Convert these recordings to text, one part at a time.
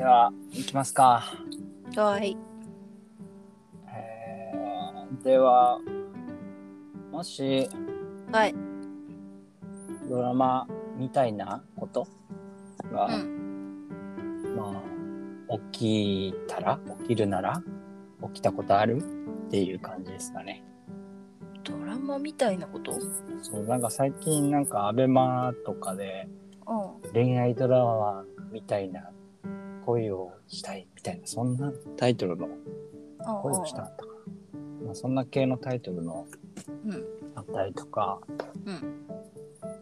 では、いきますか。はい。えーでは、もしはい。ドラマみたいなことが、うん。まあ、起きたら、起きるなら、起きたことあるっていう感じですかね。ドラマみたいなこと？そう、なんか最近なんかアベマとかでうん。恋愛ドラマみたいな恋をしたいみたいな、そんなタイトルの恋をしたかったかな。まあ、そんな系のタイトルのうん。あったりとか、うん。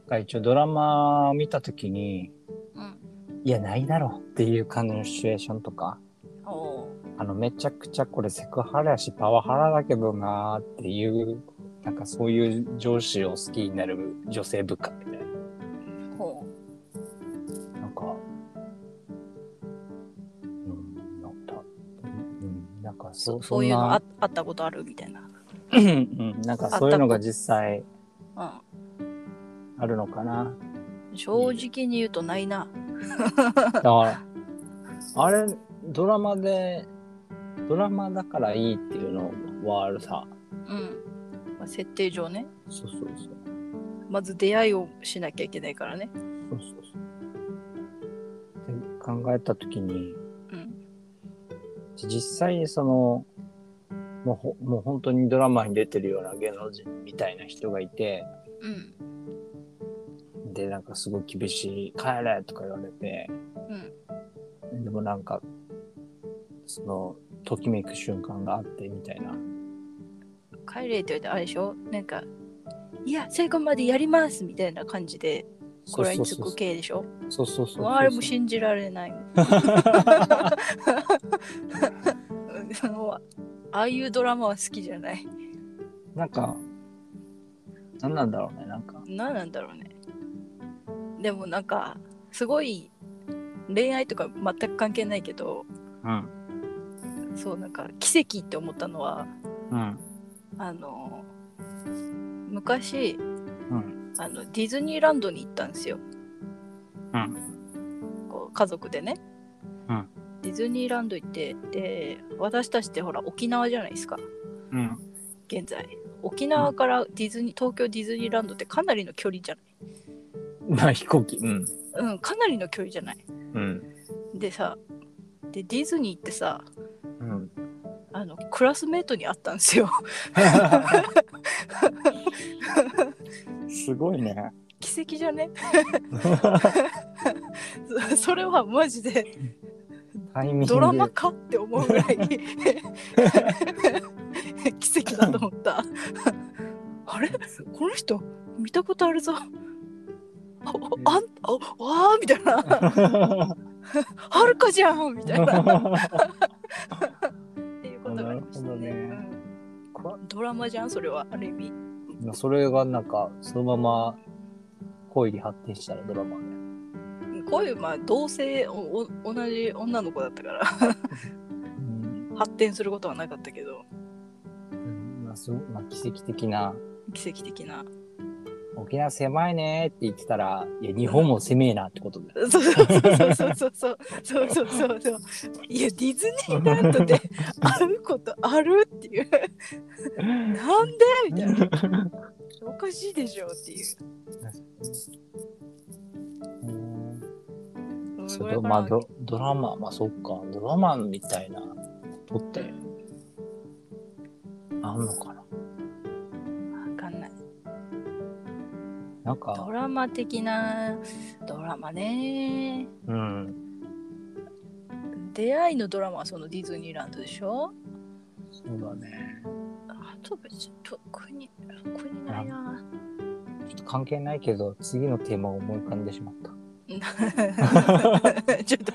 が一応ドラマを見たときに、うん。いや、ないだろうっていう感じのシチュエーションとか、あの、めちゃくちゃこれセクハラやし、パワハラだけどなーっていう、なんかそういう上司を好きになる女性部下そ、そういうのなああったことあるみたいな。うんうん、なんかそういうのが実際うあるのかな。ん。正直に言うとないな。だから、あれ、ドラマで、ドラマだからいいっていうのはあるさ。うん。まあ、設定上ね。そうそうそう。まず出会いをしなきゃいけないからね。そうそうそう。で考えたときに、うん。実際その、もうほもう本当にドラマに出てるような芸能人みたいな人がいて、うん。で、なんかすごい厳しい、帰れとか言われて、うん。でもなんか、その、ときめく瞬間があってみたいな。帰れって言われてあれでしょ？なんか、いや、最後までやりますみたいな感じで、これにつく系でしょ？そうそうそう。あれも信じられないその ああいうドラマは好きじゃない。なんか、なんなんだろうね、なんか。何なんだろうね。でもなんか、すごい恋愛とか全く関係ないけど、うん。そうなんか奇跡って思ったのは、うん。あの、昔、うん。あのディズニーランドに行ったんですよ。うん。こう家族でね。うんディズニーランド行って、で、私たちってほら沖縄じゃないですか。うん。現在沖縄からディズニー東京ディズニーランドってかなりの距離じゃまあ飛行機。うん。ないうんかなりの距離じゃないうん。でさでディズニーってさうん。あのクラスメートに会ったんですよすごいね。奇跡じゃね？そそれはマジで。ドラマかって思うぐらい。奇跡だと思った。あれ？この人見たことあるぞ。ああんあわーみたいな。はるかじゃんみたいな。っていうことがありましたね。ね。うん。ドラマじゃん？それはある意味それがなんか、そのまま恋に発展したらドラマで。こういうまあ同性おお同じ女の子だったから。うん。発展することはなかったけど。うん。まあ、すごまあ、奇跡的な、奇跡的な沖縄狭いねって言ってたら、いや、日本も狭えなってことだよ。そうそうそうそうそう。そうそうそうそう。そういやディズニーランドで会うことあるっていう。なんでみたいな。おかしいでしょっていう。それまあド、ドラマ、まあそっか、ドラマみたいなことって、あんのかななんか。ド、ラマ的なドラマね。うん、出会いのドラマはそのディズニーランドでしょ？そうだね。あと別に特に特にないなちょっと関係ないけど、次のテーマを思い浮かんでしまった。ちょっと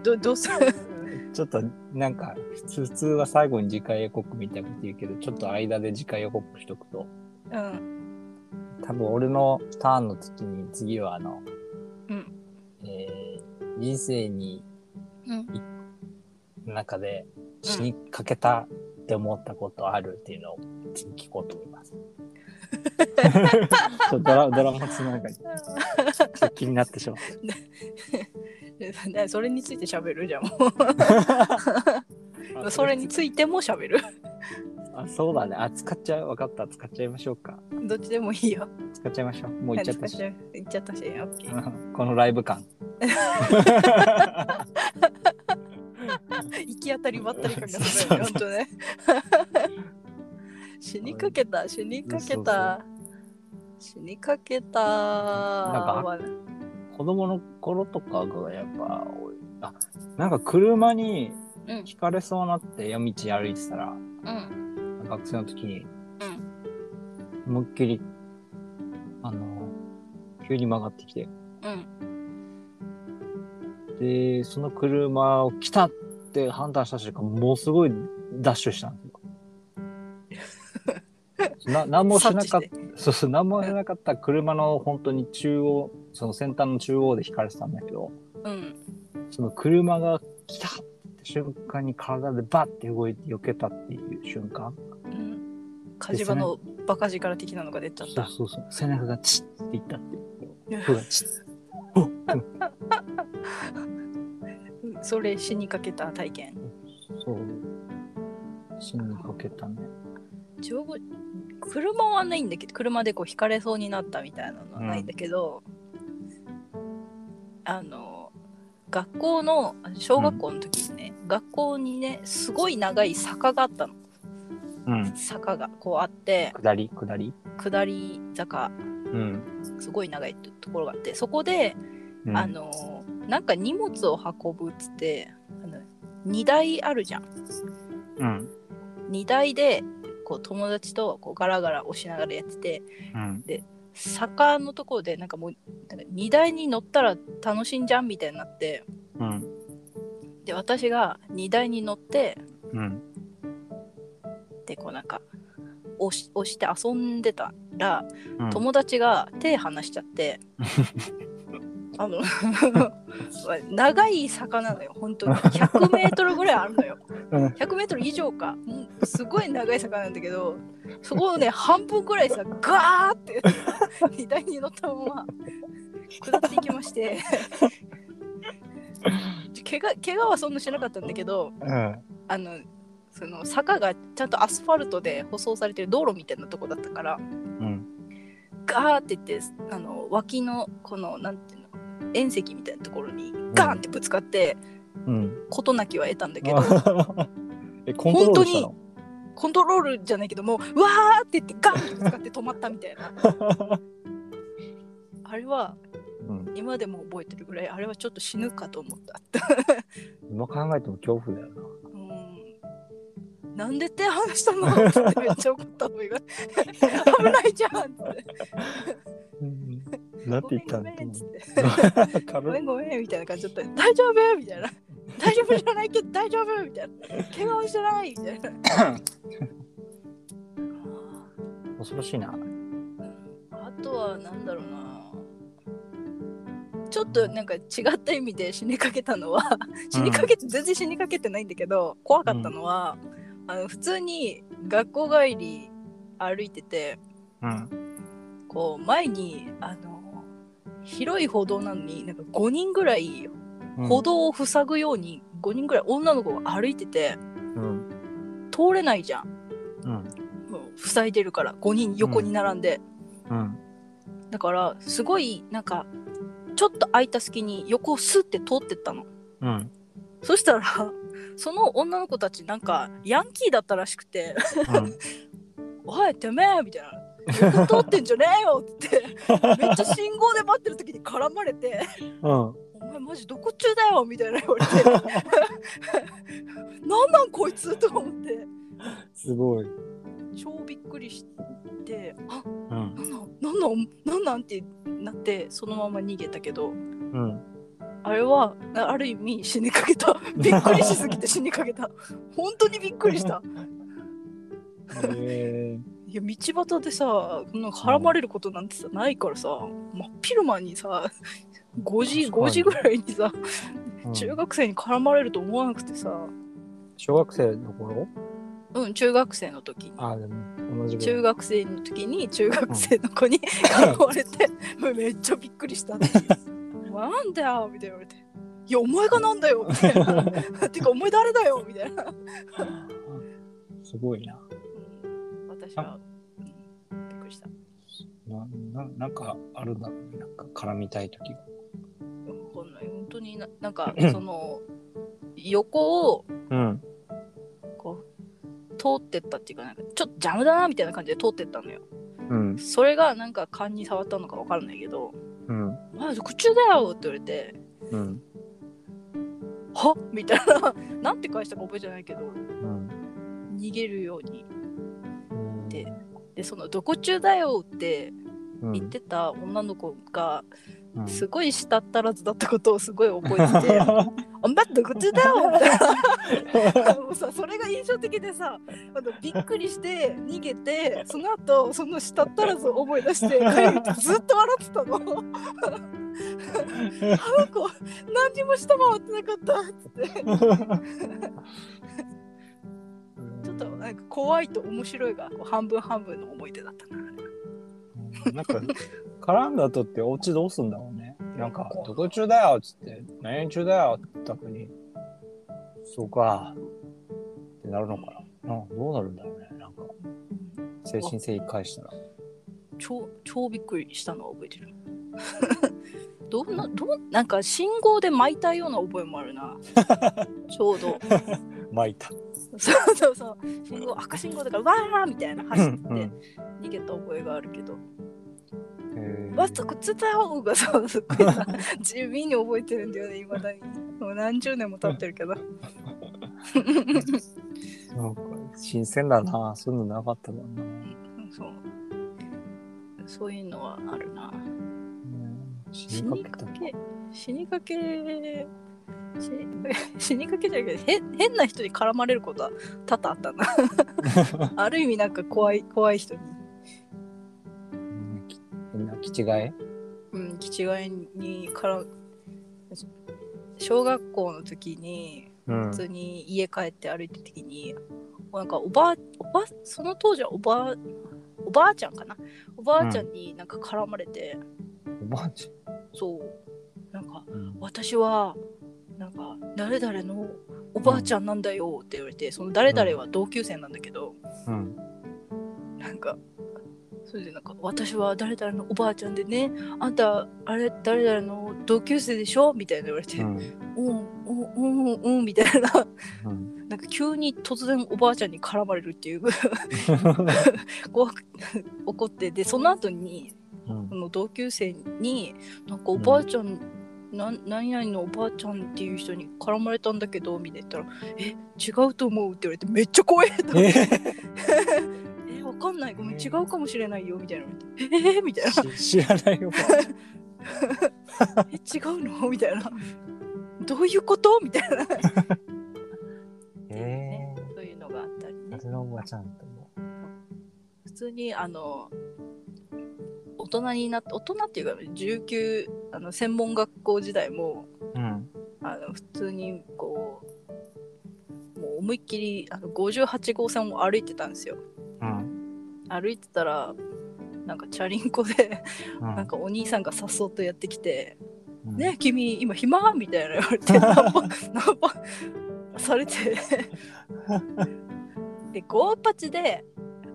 どどうする？ちょっと、なんか、普通普通は最後に次回予告みたいなこと言うけど、ちょっと間で次回予告しとくと、うん多分俺のターンの時に次はあの、うんえー人生にうん中で死にかけたって思ったことあるっていうのを次聞こうと思います。ちょっとドラドラマつながり、ちょっと気になってしまった。で それについて喋るじゃんもう それについても喋るあ、そうだね。あ、使っちゃう。わかった。使っちゃいましょうか。どっちでもいいよ使っちゃいましょう。もう行っちゃったし。使っちゃったしオッケーこのライブ感。行き当たりばったり感がするよねほんとね死にかけた死にかけた死にかけたかまあ子供の頃とかがやっぱ多い。あ、なんか車にうんひかれそうになって夜道歩いてたら、うん学生の時に、思いっきり、あの、急に曲がってきて、うん。で、その車を来たって判断した瞬間、もうすごいダッシュしたんですよ。な何もしなかっ察知た、そうそう、何もしなかった車の本当に中央、その先端の中央で引かれてたんだけど、うん。その車が来たって瞬間に体でバッて動いて避けたっていう瞬間。うん火事場のバカ力的なのが出ちゃったそうそうそう。背中がチッっていったっていう。チッ。お それ死にかけた体験そう。死にかけたね。上部車はないんだけど車でこう引かれそうになったみたいなのはないんだけど、あの学校の小学校の時にね、学校にねすごい長い坂があったのうん。坂がこうあって下り？下り？下り坂うん。すごい長いところがあってそこで、うんあ、のなんか荷物を運ぶっつってあの荷台あるじゃんうん。荷台でこう友達とこうガラガラ押しながらやっててうん。坂のところでなんかもう荷台に乗ったら楽しいんじゃんみたいになってうん。で私が荷台に乗ってうん。でこうなんか押し押して遊んでたらうん。友達が手離しちゃって、あの 長い坂なのよ本当に。100メートルぐらいあるのよ。うん。100メートル以上か。もうすごい長い坂なんだけどそこをね半分ぐらいさガーって荷台に乗ったまま下っていきまして。怪我怪我はそんなしなかったんだけどうん。あのその坂がちゃんとアスファルトで舗装されてる道路みたいなとこだったからうん。ガーって言ってあの脇のこのなんていうの縁石みたいなところにガーンってぶつかってうん。事なきは得たんだけど、え、コントロールしたの？コントロールじゃないけどもうわーって言ってガーンってぶつかって止まったみたいな あれはうん。今でも覚えてるぐらいあれはちょっと死ぬかと思った 今考えても恐怖だよな。うんなんで手離したの？ってめっちゃ怒った方が危ないじゃんって。なんて言ったんだごめんごめん。みたいな感じだった。よ大丈夫？みたいな。大丈夫じゃないけど大丈夫？みたいな。怪我をしてない？みたいな。恐ろしいな。あとはなんだろうな。ちょっとなんか違った意味で死にかけたのは。死にかけて全然死にかけてないんだけど怖かったのは、あの普通に学校帰り歩いててうん。こう前にあの広い歩道なのになんか5人ぐらい歩道を塞ぐように5人ぐらい女の子が歩いててうん。通れないじゃんうん。もう塞いでるから5人横に並んで、うん。だからすごいなんかちょっと空いた隙に横をスッて通ってったのうん。そしたらその女の子たちなんかヤンキーだったらしくて「おいてめえ!」みたいな「横通ってんじゃねえよ!」ってめっちゃ信号で待ってる時に絡まれてうん。「お前マジどこ中だよ!」みたいな言われて「なんなんこいつ!」と思ってすごい。超びっくりして「あうんなんなんなんなんなん?」ってなってそのまま逃げたけどうん。あれはあある意味死にかけた。びっくりしすぎて死にかけた。本当にびっくりした。えいや道端でさなんか絡まれることなんてさないからさ真っ昼間にさ5時確かに。5時ぐらいにさー中学生に絡まれると思わなくてさ。小学生の頃？うん中学生の時に。あ、でも同じ。中学生の時に中学生の子に 絡まれてめっちゃびっくりした。っていうなんだよみたいな言われていやお前がなんだよみたいな てかお前誰だよみたいな、すごいな。うん、私は、うん、びっくりしたなななんかあるんだろうね。なんか絡みたい時が。わかんない本当にななんか その横をうん。こう通ってったっていうかなんかちょっと邪魔だなみたいな感じで通ってったのようん。それがなんか勘に触ったのかわからないけどうん。「あこっちだよ」って言われてうん。「は？みたいな。なんて返したか覚えてないけどうん。逃げるように。うん。ででその「どこ中だよ」ってうん。言ってた女の子がうん。すごい舌足らずだったことをすごい覚えてて「あ んばどこ中だよ」みたいな もうさそれが印象的でさあのびっくりして逃げてその後その舌足らずを思い出してずっと笑ってたの。あの子何にも舌回ってなかったっつってちょっとなんか怖いと面白いが半分半分の思い出だったな。なんか、絡んだ後ってお家どうすんだろうね。なんか、どこ中だよ？っつって、何々中だよ？って言ったのに、そうか、ってなるのかな。うん、どうなるんだろうね。なんか、精神性返したら。超超びっくりしたのは覚えてる。どんなどうなんか信号で巻いたような覚えもあるな。ちょうど。巻いた。そうそうそう。信号赤信号だからわーみたいな走ってうん逃げた覚えがあるけど。へーわっとこっちだよがさすっごいさ 地味に覚えてるんだよね未だに。もう何十年も経ってるけど。なんか、新鮮だな。そういうのなかったもんな。そう。そういうのはあるな。うん死死ににかけ死にかけ死に死にかけじゃなくて変変な人に絡まれることは多々あったな ある意味なんか怖い怖い人に、みんな気違い？うん、気違いに絡小学校の時にうん。普通に家帰って歩いてる時になんかおばあおばその当時はおばあおばあちゃんかな？おばあちゃんになんか絡まれて、おばあちそう。なんかゃん。うん。私はなんか誰々のおばあちゃんなんだよって言われて、その誰々は同級生なんだけど、うん。なんかそれでなんか私は誰々のおばあちゃんでねあんたあれ誰々の同級生でしょ？みたいな言われて、うん。うんうんうんうんみたいな。うん。なんか急に突然おばあちゃんに絡まれるっていう。怖く怒ってでその後にうん。その同級生になんかおばあちゃん、なん何々のおばあちゃんっていう人に絡まれたんだけどみたいな言ったら「え違うと思う」って言われてめっちゃ怖いと思って かんない。ごめん違うかもしれないよ。みたいな。言われてえー、みたいな。ー知らないよ。え違うの？みたいな。どういうこと？みたいな、えね、そういうのがあったりね。私のおばちゃんとも。普通にあの大人になって大人っていうか19あの専門学校時代もうん。あの普通にこうもう思いっきりあの58号線を歩いてたんですよ。うん。歩いてたらなんかチャリンコでうん。なんかお兄さんがさっそうとやってきてうん。ね君今暇？みたいな言われてナンパナンパされて。でゴーパチで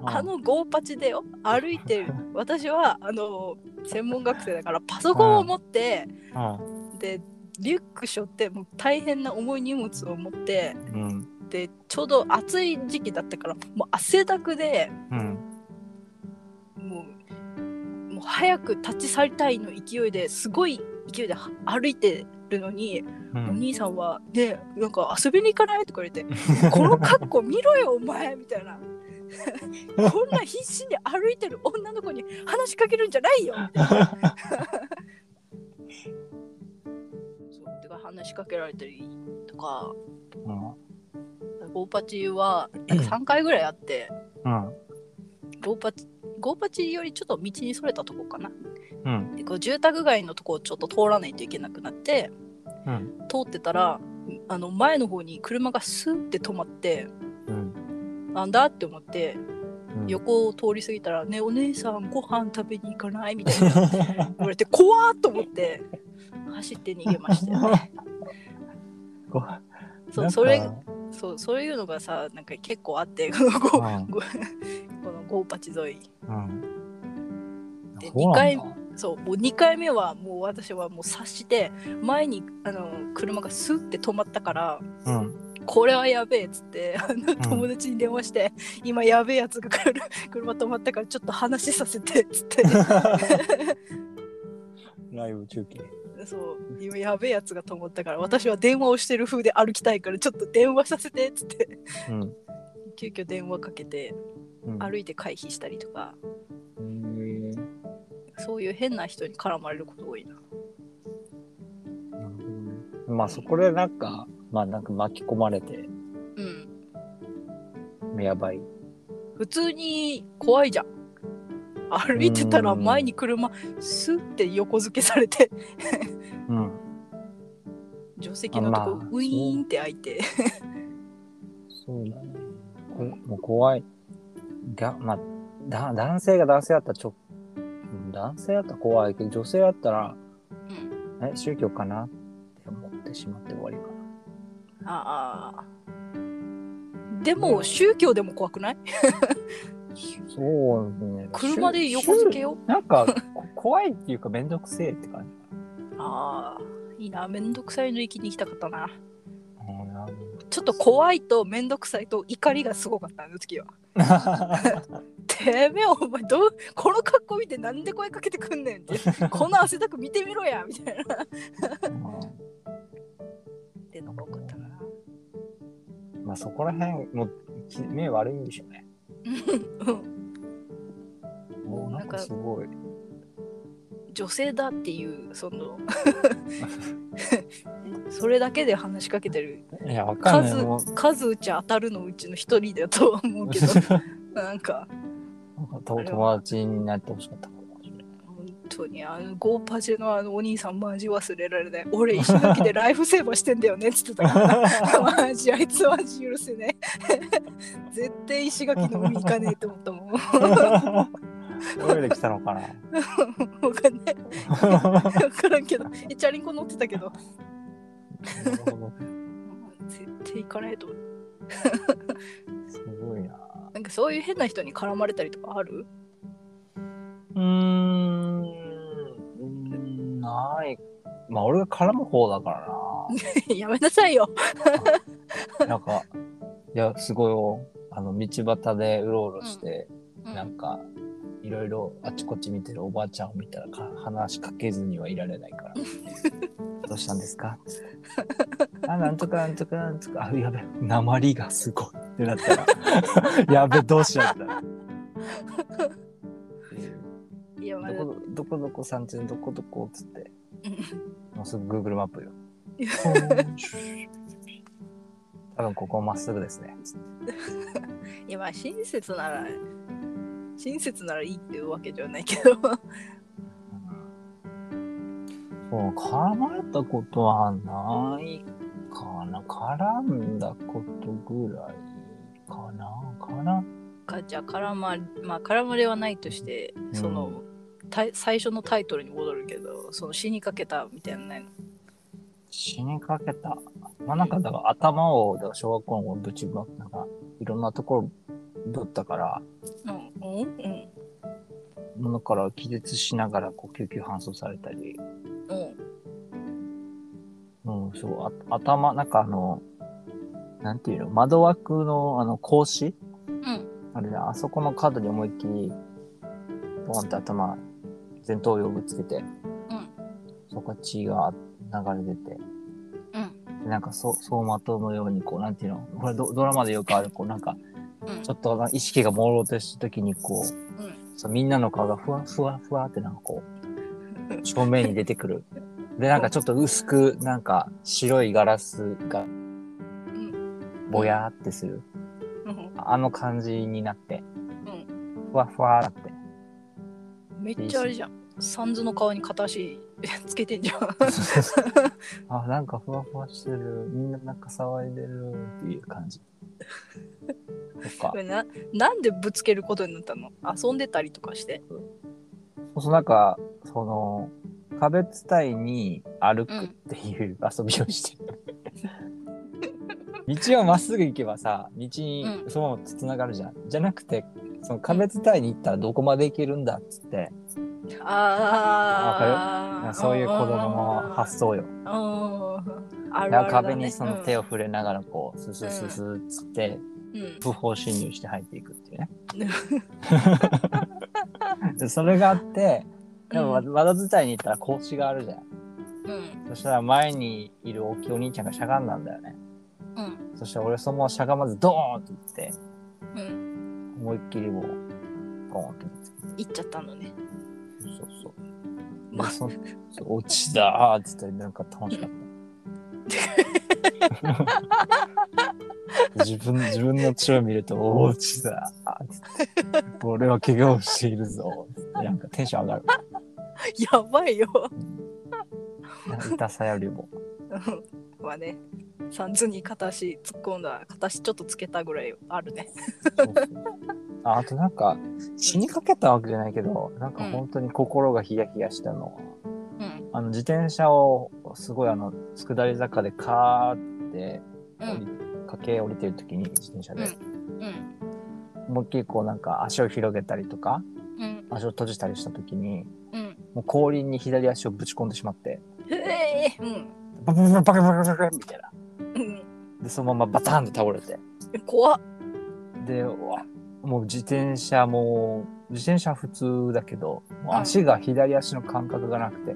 あのゴーパチでよ歩いてる 私はあの専門学生だからパソコンを持ってうん。でリュック背負ってもう大変な重い荷物を持ってうん。でちょうど暑い時期だったからもう汗だくでうん。早く立ち去りたいの勢いですごい勢いでは歩いてるのに、うおん。兄さんは「ねなんか遊びに行かない?」とか言われて「この格好見ろよお前」みたいな。こんな必死に歩いてる女の子に話しかけるんじゃないよみたいな。そうてか話しかけられたりとかうん。ゴーパチはなんか3回ぐらいあってうん。ゴーパチゴーパチよりちょっと道にそれたとこかなうん。でこう住宅街のとこをちょっと通らないといけなくなってうん。通ってたらあの前の方に車がスーって止まってうん。なんだって思ってうん。横を通り過ぎたら「ねお姉さんご飯食べに行かない?」みたいな言われて怖っと思って走って逃げましたよね。そうそれそうそういうのがさなんか結構あってこのゴーうんゴーこのゴーパチ沿いうん。でそうなんだ二回そうもう2回目はもう私はもう察して前にあの車がスッて止まったからうん。これはやべえっつってあの友達に電話して、今やべえやつが来る車止まったからちょっと話させてっつって ライブ中継。そう今やべえやつが止まったから私は電話をしてる風で歩きたいからちょっと電話させてっつってうん。急遽電話かけてうん歩いて回避したりとか。へーそういう変な人に絡まれること多いな。なるほどね。まあそこでなんか、まあなんか巻き込まれて、うん。やばい。普通に怖いじゃん。歩いてたら前に車スッて横付けされて。うん。助手席のとこまあウィーンって開いて。そうだね。こもう怖い。がまあ、だ男性が男性だったらちょ、うん男性だったら怖いけど、女性だったら、うん。え、宗教かなって思ってしまって終わりかああ。でも宗教でも怖くない？な。そうね。車で横付けよ宗なんか、こ 怖いっていうか、めんどくせえって感じ。ああいいな。めんどくさいの域に行きたかったなちょっと怖いとめんどくさいと怒りがすごかったあの時は。てめえお前どうこの格好見てなんで声かけてくんねんって。この汗だく見てみろやみたいな。ってのが多かったな。まあそこら辺、もう、き目悪いんでしょうね。うん。もうなんかすごい。女性だっていうその それだけで話しかけてる。いや、わかんない。数数打ち当たるのうちの一人だとは思うけど。なんか。友達になってほしかった。本当にあのゴーパチェのあのお兄さんマジ忘れられない。俺石垣でライフセーバーしてんだよねっつってたから。マジあいつマジ許せねえ。絶対石垣の海行かねえって思ったもんわ泳いできたのかな。かんない分からんけどえチャリンコ乗ってたけどなるほど絶対行かないと思うすごいな。なんかそういう変な人に絡まれたりとかある？うーん、ない。まあ俺が絡む方だから やめなさいよな。なんか、いや、すごいよ。あの、道端でうろうろして、うんなんか、いろいろあちこち見てるおばあちゃんを見たらか話しかけずにはいられないから。どうしたんですか？あ、なんとかなんとかなんとか。あ、やべ、鉛がすごいってなったら、やべ、どうしようっどこどこどこさんちのどこどこっつって、もうすぐ Google マップよ。多分ここまっすぐですね。いやまあ親切なら親切ならいいっていうわけではないけどそう、絡まれたことはないかな。絡んだことぐらいかな。かな。かじゃあ絡ままあ絡まれはないとして、んそのた最初のタイトルに戻るけどその死にかけたみたいなのないの？死にかけた。まあなんかだから頭を、だから小学校の頃ぶちまなんかいろんなところぶったから、うんうんうん。ものから気絶しながらこう救急搬送されたり、うん。うん、そう、あ頭、なんかあの、なんていうの、窓枠のあの格子？うん。あれね、あそこの角に思いっきり、ボンって頭、前頭葉ぶつけて、うん。そこから血が流れ出て、なんかそ走馬灯のように、こう、なんていうの、これドドラマでよくある、こう、なんか、うんちょっとな意識が朦朧とした時に、こう、うんそうみんなの顔がふわふわふわってなんかこう、正面に出てくる。で、なんかちょっと薄く、なんか白いガラスがうんぼやーってする。うんあの感じになって、うんふわふわーって。めっちゃあれじゃんサンズの顔に片足 つけてんじゃん あ、なんかふわふわしてる。みんななんか騒いでるっていう感じ。とか。こ。れななんでぶつけることになったの？遊んでたりとかして？そうそう、なんか、その、壁伝いに歩くっていう遊びをしてる。道をまっすぐ行けばさ道にうん。そのままつながるじゃん、じゃなくてその壁伝いに行ったらどこまで行けるんだっつって、ああそういう子供の発想よ。うん。あるあるだね。壁にその手を触れながらこうススススっつってうん。不法侵入して入っていくっていうね。で それがあってでもうん。わ技伝いに行ったら格子があるじゃん。うん。そしたら前にいる大きいお兄ちゃんがしゃがんだんだよね。うん。そしたら俺そのまましゃがまずドーンって言ってうん。思いっきりもうゴーンって。行っちゃったのねそう。までそ落ちだーっつってなんか楽しかった。自分自分の血を見るとお落ちだーって俺は怪我をしているぞなんかテンション上がる。やばいよ痛さよりも。うんはねさんずに片足突っ込んだ片足ちょっとつけたぐらいあるねそうそうああとなんか死にかけたわけじゃないけどなんか本当に心がヒヤヒヤしたのは、うん。あの自転車をすごいあの下り坂でカーって降りうん駆け降りてる時に自転車で、うん。思いっきりこうなんか足を広げたりとかうん。足を閉じたりした時にうん。もう後輪に左足をぶち込んでしまって。へえうん。バカバカバカバカバカみたいなうんでそのままバタンと倒れて怖っでうわもう自転車も自転車は普通だけどもう足が左足の感覚がなくて、う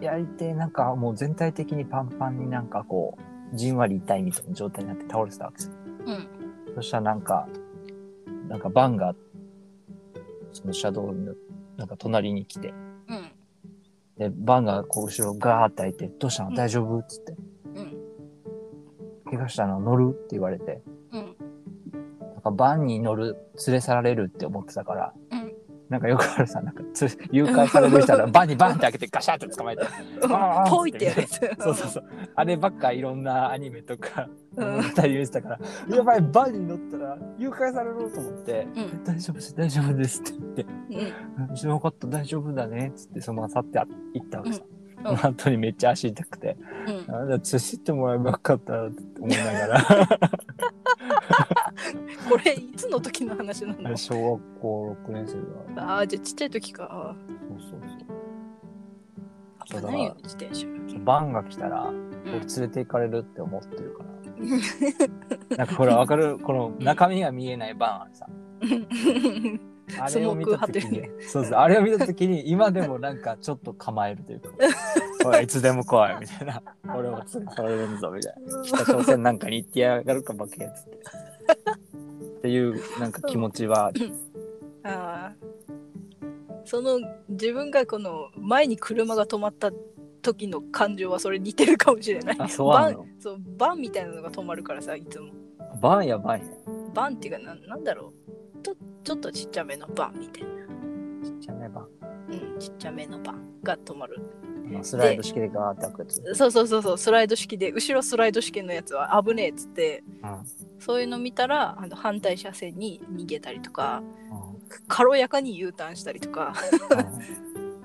ん。やりてなんかもう全体的にパンパンになんかこうじんわり痛いみたいな状態になって倒れてたわけですよ。うん。そしたらなんかなんかバンがその車道のなんか隣に来て。うん。でバンがこう後ろガーって開いて「どうしたの？大丈夫?」っつって。うん「怪我したの？乗る?」って言われて。うんなんかバンに乗る連れ去られるって思ってたから。うん。なんかよくあるさ、なんかつ誘拐される人は バンにバンって開けてガシャって捕まえて。ポイってやるやつ。そうそうそう。あればっかいろんなアニメとかうん。物語見てたから、やばい、バンに乗ったら誘拐されると思って、うん。大丈夫です、大丈夫ですって言って、うん。うん知らなかった、大丈夫だねっつってそのまま去って行ったわけさ。うん。その後にめっちゃ足痛くて、うん。あんだ、つしってもらえばよかったって思いながら、この時の話なの？小学校6年生だ。ああじゃあちっちゃい時かそうそうそう。危ないよ自転車バンが来たら、うん僕連れて行かれるって思ってるから。なんかこれわかる？この中身が見えないバンあるさ。あれを見た時にスモーク派、そうそう、あれを見た時に今でもなんかちょっと構えるというか、おい、いつでも来いみたいな。俺も連れ去られるぞみたいな。北朝鮮なんかに行ってやがるかバケやつって。っていうなんか気持ちは、ああその自分がこの前に車が止まった時の感情はそれ似てるかもしれない。あそうなの？バンそうバンみたいなのが止まるからさいつも。バンやばいね。バンっていうかななんだろうとちょっとちっちゃめのバンみたいな。ちっちゃめバン。うんちっちゃめのバンが止まる。スライド式でガーって開くやつ。そうそうそうそうスライド式で後ろスライド式のやつは危ねえっつってうん。そういうの見たらあの反対車線に逃げたりとかうん。軽やかに U ターンしたりとか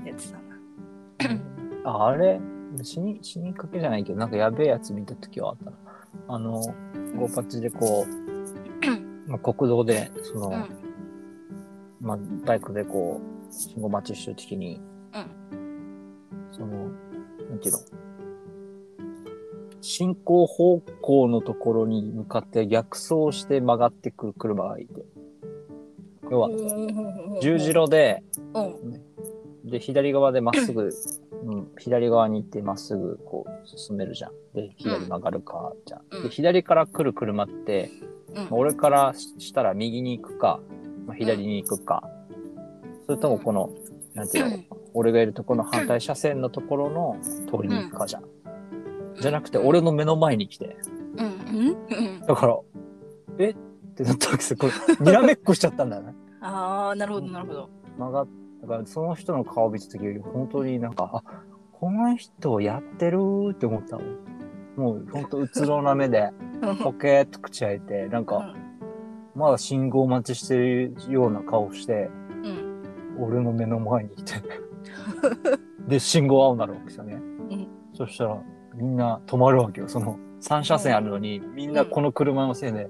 うん。やつだな。ああれ？死に死にかけじゃないけどなんかやべえやつ見た時はあったな。あのゴーパチでこう、まあ、国道でその、うん。まあ、バイクでこう信号待ちしてる時に、うんそのなんていうの？進行方向のところに向かって逆走して曲がってくる車がいて。要は十字路でうん。で、左側でまっすぐ、うん、左側に行ってまっすぐこう進めるじゃん。で、左曲がるか、じゃん。うん。で、左から来る車って、うん。俺からしたら右に行くか、まあ、左に行くか、それともこの、なんていうの、俺がいるとこの反対車線のところの通りに行くかじゃん。じゃなくて、俺の目の前に来て、うん。うん。うん。だから、え？ってなったわけですよ。これ、にらめっこしちゃったんだよね。ああなるほどなるほど。曲がっだからその人の顔を見た時本当になんかあこの人やってるって思ったもん。もう本当うつろな目でポケーっと口開いてなんかまだ信号待ちしてるような顔してうん俺の目の前にいて。で信号青になるわけですよね、んそしたらみんな止まるわけよ。その3車線あるのに、みんなこの車のせいで、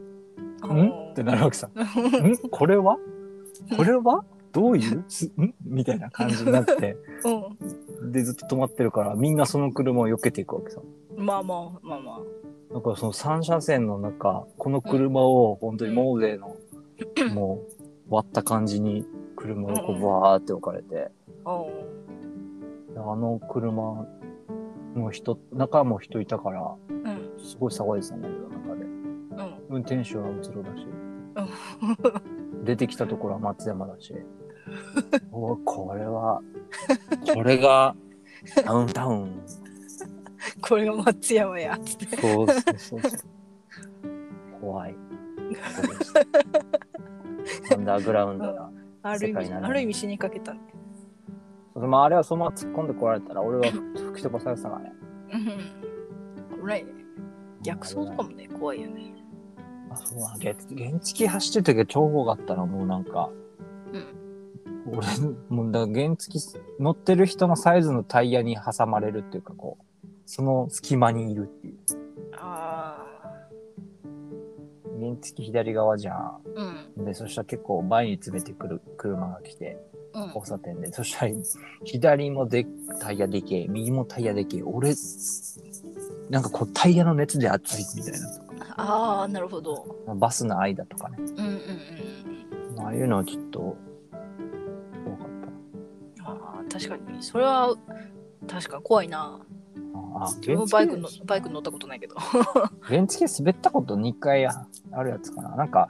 うん。ん？ってなるわけさ。ん。これは？これは？どういう？すん？みたいな感じになって、で、ずっと止まってるから、みんなその車を避けていくわけさ。うん。まあまあまあまあ。だからその3車線の中、この車を本当にモーゼの、もう割った感じに車がこうバーって置かれて、おあの車の人、中も人いたから、うん。すごい騒いでたんだけど、中で。うん。運転手はうつろだし、出てきたところは松山だし。おこれは、これが、ダウンタウン。これが松山や。つって。そうそうそう。怖い。アンダーグラウンドな。ある意味、ある意味死にかけたね。まあ、あれはそのまま突っ込んでこられたら、俺は吹き飛ばされてたからね。うん。危ないね。逆走とかもね、怖いよね。あ、そうだ。原原付走ってる時は超怖かったな、もうなんか。うん。俺、もうだ原付乗ってる人のサイズのタイヤに挟まれるっていうか、こう、その隙間にいるっていう。あ原付左側じゃん。あ。うん。で、そしたら結構前に詰めてくる車が来て、うん。交差点で。そしたら、左もでタイヤでけえ、右もタイヤでけえ。俺、なんかこうタイヤの熱で熱いみたいなとか。ああ、なるほど。バスの間とかね。うんうんうんああいうのはちょっと、怖かっうん。ああ、確かに。それは、確かに怖いな。た。ああ、自分もバイクのバイク乗ったことないけど。原付滑ったこと2回あるやつかな。なんか、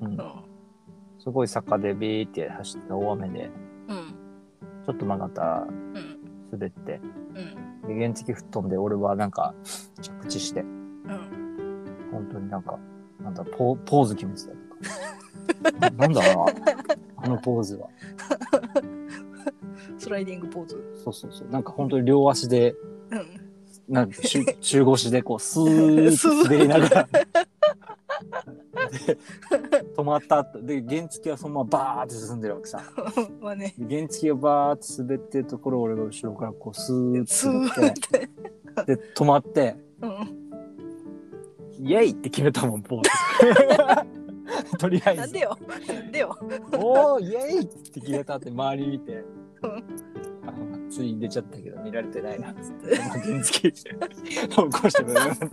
うんう、ん。すごい坂でビーって走ってた大雨で、うん。ちょっと曲がったうん。滑って、うん。で原付吹っ飛んで、俺はなんか着地して、うん。本当になんか、なんだ、ポーポーズ決めてたりとか。な なんだろうな、あのポーズは。スライディングポーズ。そうそうそう。なんか本当に両足で、うん。なんか中 中腰でこう、スーッと滑りながら。で、止まった後、で、原付はそのままバーって進んでるわけさ。まあね。で原付がバーって滑ってるところを俺が後ろからこう、スーッと滑っって。て、で、止まって、うん。イェイって決めたもん、ポーズ。とりあえずなんで。よ。なんでよ。おー、イェイって決めたって周り見てうん、ついに出ちゃったけど見られてないなっつって、原 付起こしてくれるなんて。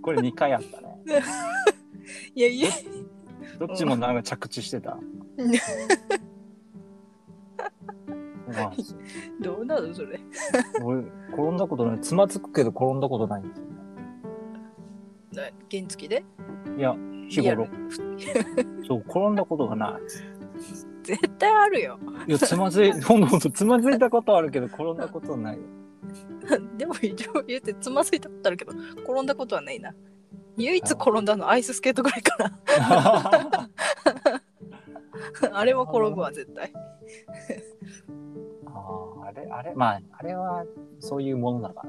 これ2回あったね。いやいや。どっちもなんか着地してた。まあ、どうなのそれ。俺、転んだことない。つまずくけど転んだことないんですよ原付で？いや、日頃。そう、転んだことがない。絶対あるよ。いや、つまずい、ほんとつまずいたことあるけど、転んだことないよ。でも一応言ってつまずいたことあるけど転んだことはないな。唯一転んだのアイススケートぐらいかな。あれは転ぶわ絶対。ああ、あれ、あれ、まあ、あれは、そういうものだか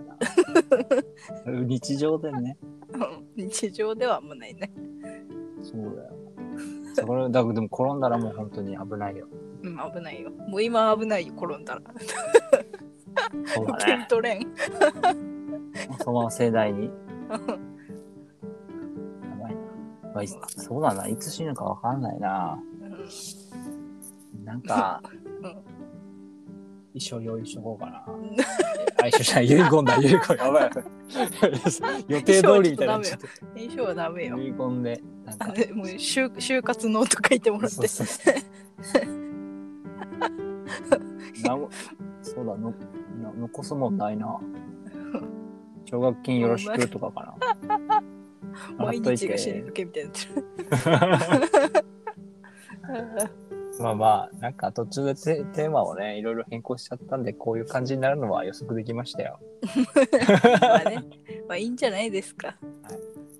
らな。日常でね。うん日常ではあんまないね。そうだよ。それ、だでも転んだらもう本当に危ないよ。うん危ないよ。もう今危ないよ転んだら。そうだ受けね。取れん。その世代に。やばいな。まあいそうだな。いつ死ぬかわかんないな。なんか、うん一緒用意しとこうかな。あ、一緒じゃない。遺言だ、遺言。やばい。予定通りみたいになっちゃって。印象はダメよ。遺言で、なんか。もう就就活ノート書いてもらって。そうそうそうなおそうだのな残すもんないな奨学金よろしくとかかな 毎日が死にかけみたいになってる。まあまあなんか途中でテテーマをねいろいろ変更しちゃったんでこういう感じになるのは予測できましたよ。まあね、まあいいんじゃないですか。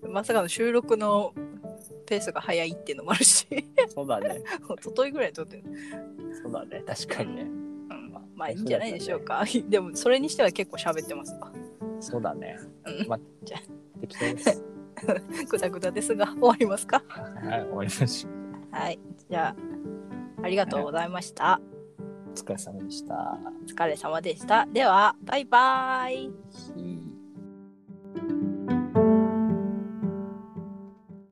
まさかの収録のペースが早いっていうのもあるし、そうだね。一昨日ぐらいに撮ってる。そうだね。確かにね。うん、まあいいんじゃないでしょうか。でもそれにしては結構喋ってますわ。そうだね。うん。まあじゃ適当です。ぐだぐだですが終わりますか？はい終わりましはい。じゃあ、ありがとうございました。お疲れ様でしたお疲れ様でした。では、バイバー